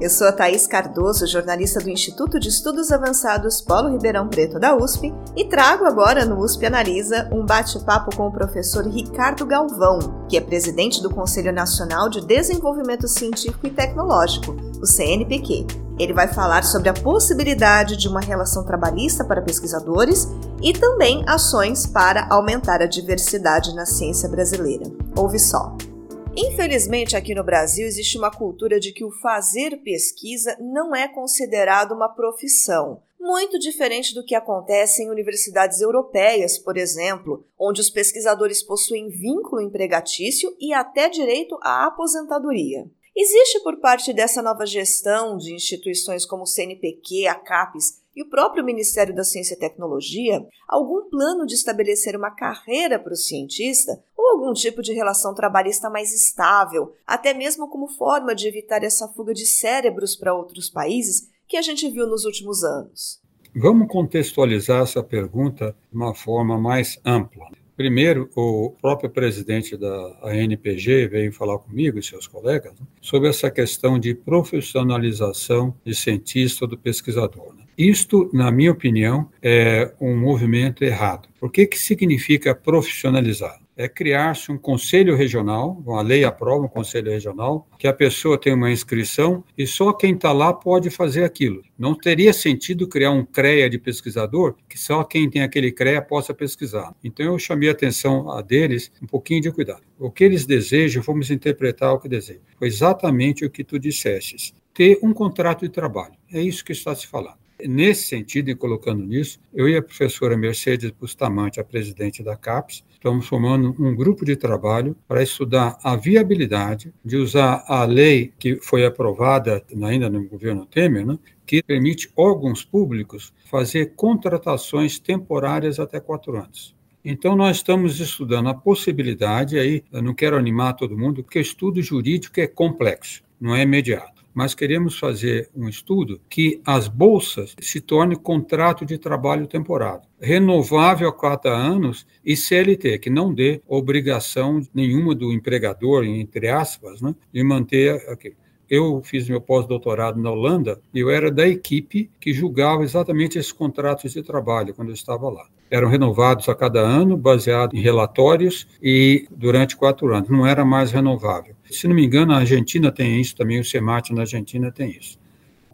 Eu sou a Thaís Cardoso, jornalista do Instituto de Estudos Avançados Polo Ribeirão Preto da USP, e trago agora no USP Analisa um bate-papo com o professor Ricardo Galvão, que é presidente do Conselho Nacional de Desenvolvimento Científico e Tecnológico, o CNPq. Ele vai falar sobre a possibilidade de uma relação trabalhista para pesquisadores e também ações para aumentar a diversidade na ciência brasileira. Ouve só. Infelizmente, aqui no Brasil existe uma cultura de que o fazer pesquisa não é considerado uma profissão. Muito diferente do que acontece em universidades europeias, por exemplo, onde os pesquisadores possuem vínculo empregatício e até direito à aposentadoria. Existe por parte dessa nova gestão de instituições como o CNPq, a CAPES e o próprio Ministério da Ciência e Tecnologia algum plano de estabelecer uma carreira para o cientista ou algum tipo de relação trabalhista mais estável, até mesmo como forma de evitar essa fuga de cérebros para outros países que a gente viu nos últimos anos? Vamos contextualizar essa pergunta de uma forma mais ampla. Primeiro, o próprio presidente da ANPG veio falar comigo e seus colegas né, sobre essa questão de profissionalização de cientista ou do pesquisador. Né? Isto, na minha opinião, é um movimento errado. Por que, que significa profissionalizar? É criar-se um conselho regional, uma lei aprova um conselho regional, que a pessoa tem uma inscrição e só quem está lá pode fazer aquilo. Não teria sentido criar um CREA de pesquisador que só quem tem aquele CREA possa pesquisar. Então eu chamei a atenção a deles um pouquinho de cuidado. O que eles desejam, vamos interpretar o que desejam. Foi exatamente o que tu dissestes. Ter um contrato de trabalho. É isso que está se falando. Nesse sentido, e colocando nisso, eu e a professora Mercedes Bustamante, a presidente da CAPES, estamos formando um grupo de trabalho para estudar a viabilidade de usar a lei que foi aprovada ainda no governo Temer, né, que permite órgãos públicos fazer contratações temporárias até quatro anos. Então, nós estamos estudando a possibilidade, aí eu não quero animar todo mundo, porque estudo jurídico é complexo, não é imediato mas queremos fazer um estudo que as bolsas se tornem contrato de trabalho temporário, renovável a quatro anos e CLT, que não dê obrigação nenhuma do empregador, entre aspas, né, de manter. Eu fiz meu pós-doutorado na Holanda e eu era da equipe que julgava exatamente esses contratos de trabalho quando eu estava lá. Eram renovados a cada ano, baseado em relatórios e durante quatro anos. Não era mais renovável. Se não me engano, a Argentina tem isso também, o SEMAT na Argentina tem isso.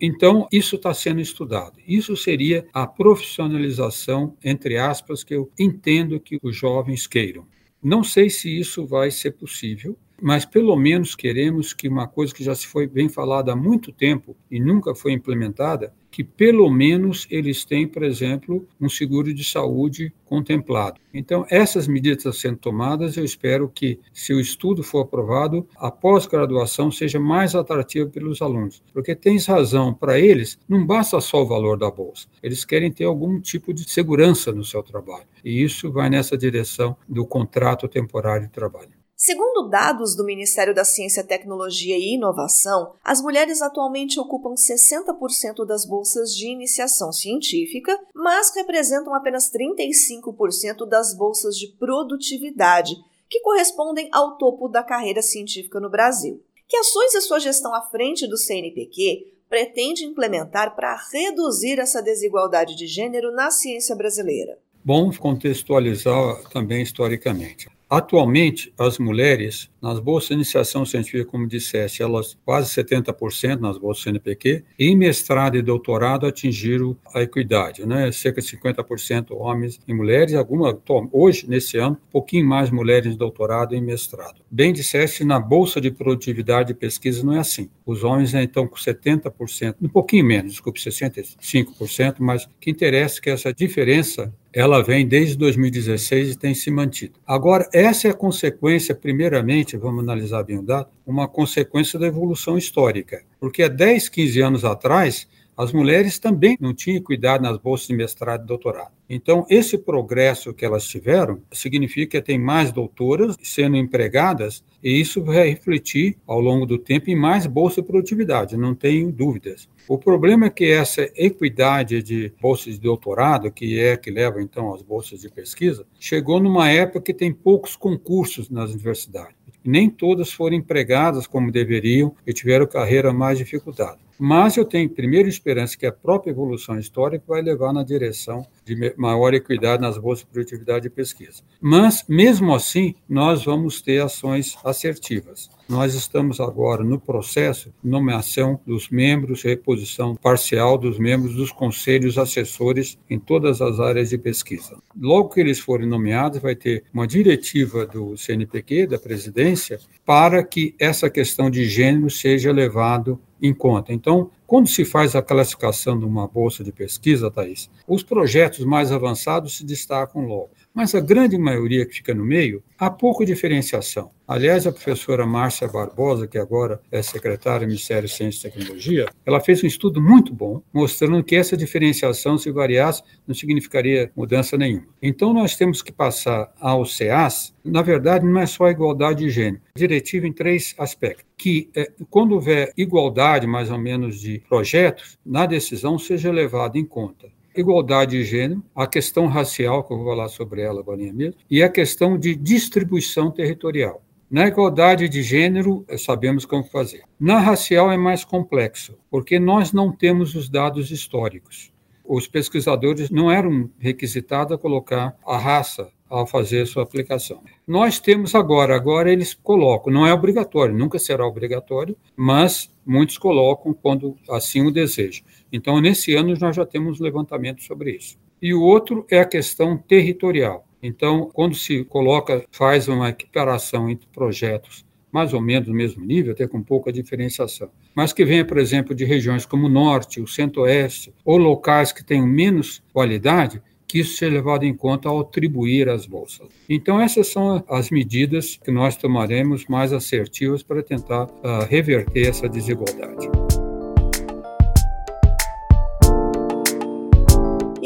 Então, isso está sendo estudado. Isso seria a profissionalização, entre aspas, que eu entendo que os jovens queiram. Não sei se isso vai ser possível, mas pelo menos queremos que uma coisa que já se foi bem falada há muito tempo e nunca foi implementada, que pelo menos eles têm, por exemplo, um seguro de saúde contemplado. Então, essas medidas estão sendo tomadas, eu espero que, se o estudo for aprovado, a pós-graduação seja mais atrativa pelos alunos, porque tens razão, para eles não basta só o valor da bolsa, eles querem ter algum tipo de segurança no seu trabalho, e isso vai nessa direção do contrato temporário de trabalho. Segundo dados do Ministério da Ciência, Tecnologia e Inovação, as mulheres atualmente ocupam 60% das bolsas de iniciação científica, mas representam apenas 35% das bolsas de produtividade, que correspondem ao topo da carreira científica no Brasil. Que ações a sua gestão à frente do CNPq pretende implementar para reduzir essa desigualdade de gênero na ciência brasileira? Bom contextualizar também historicamente. Atualmente, as mulheres, nas bolsas de iniciação científica, como disseste, elas quase 70% nas bolsas CNPq, e em mestrado e doutorado atingiram a equidade, né? cerca de 50% homens e mulheres, alguma, hoje, nesse ano, um pouquinho mais mulheres em doutorado e em mestrado. Bem disseste, na bolsa de produtividade e pesquisa não é assim. Os homens né, estão com 70%, um pouquinho menos, desculpe, 65%, mas o que interessa é que essa diferença ela vem desde 2016 e tem se mantido. Agora, essa é a consequência, primeiramente, vamos analisar bem o dado, uma consequência da evolução histórica. Porque há 10, 15 anos atrás, as mulheres também não tinham cuidado nas bolsas de mestrado e doutorado. Então, esse progresso que elas tiveram significa que tem mais doutoras sendo empregadas e isso vai refletir ao longo do tempo em mais bolsa de produtividade, não tenho dúvidas. O problema é que essa equidade de bolsas de doutorado, que é que leva então às bolsas de pesquisa, chegou numa época que tem poucos concursos nas universidades. Nem todas foram empregadas como deveriam e tiveram carreira mais dificultada. Mas eu tenho primeiro esperança que a própria evolução histórica vai levar na direção de maior equidade nas bolsas de produtividade e pesquisa. Mas, mesmo assim, nós vamos ter ações assertivas. Nós estamos agora no processo de nomeação dos membros, reposição parcial dos membros dos conselhos assessores em todas as áreas de pesquisa. Logo que eles forem nomeados, vai ter uma diretiva do CNPq, da presidência, para que essa questão de gênero seja levado em conta. Então, quando se faz a classificação de uma bolsa de pesquisa, Thais, os projetos mais avançados se destacam logo. Mas a grande maioria que fica no meio, há pouca diferenciação. Aliás, a professora Márcia Barbosa, que agora é secretária do Ministério de Ciência e Tecnologia, ela fez um estudo muito bom, mostrando que essa diferenciação, se variasse, não significaria mudança nenhuma. Então, nós temos que passar ao CEAS, na verdade, não é só a igualdade de gênero, diretiva em três aspectos. Que, é, quando houver igualdade, mais ou menos, de projetos, na decisão seja levado em conta igualdade de gênero, a questão racial, que eu vou falar sobre ela agora mesmo, e a questão de distribuição territorial. Na igualdade de gênero, sabemos como fazer. Na racial é mais complexo, porque nós não temos os dados históricos. Os pesquisadores não eram requisitados a colocar a raça ao fazer sua aplicação. Nós temos agora, agora eles colocam, não é obrigatório, nunca será obrigatório, mas muitos colocam quando assim o desejam. Então, nesse ano, nós já temos levantamento sobre isso. E o outro é a questão territorial. Então, quando se coloca, faz uma equiparação entre projetos mais ou menos no mesmo nível, até com pouca diferenciação, mas que venha, por exemplo, de regiões como o Norte, o Centro-Oeste, ou locais que tenham menos qualidade, que isso seja levado em conta ao atribuir as bolsas. Então, essas são as medidas que nós tomaremos mais assertivas para tentar uh, reverter essa desigualdade.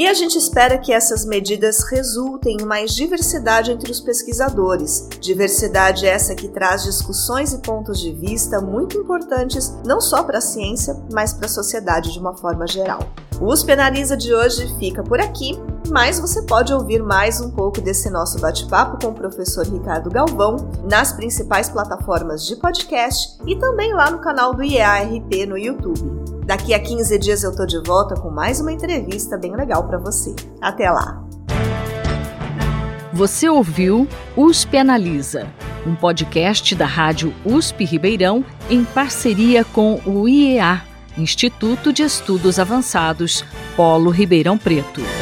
E a gente espera que essas medidas resultem em mais diversidade entre os pesquisadores. Diversidade essa que traz discussões e pontos de vista muito importantes não só para a ciência, mas para a sociedade de uma forma geral. O USP Analisa de hoje fica por aqui, mas você pode ouvir mais um pouco desse nosso bate-papo com o professor Ricardo Galvão nas principais plataformas de podcast e também lá no canal do IEARP no YouTube. Daqui a 15 dias eu tô de volta com mais uma entrevista bem legal para você. Até lá. Você ouviu USP Analisa, um podcast da Rádio USP Ribeirão em parceria com o IEA, Instituto de Estudos Avançados, Polo Ribeirão Preto.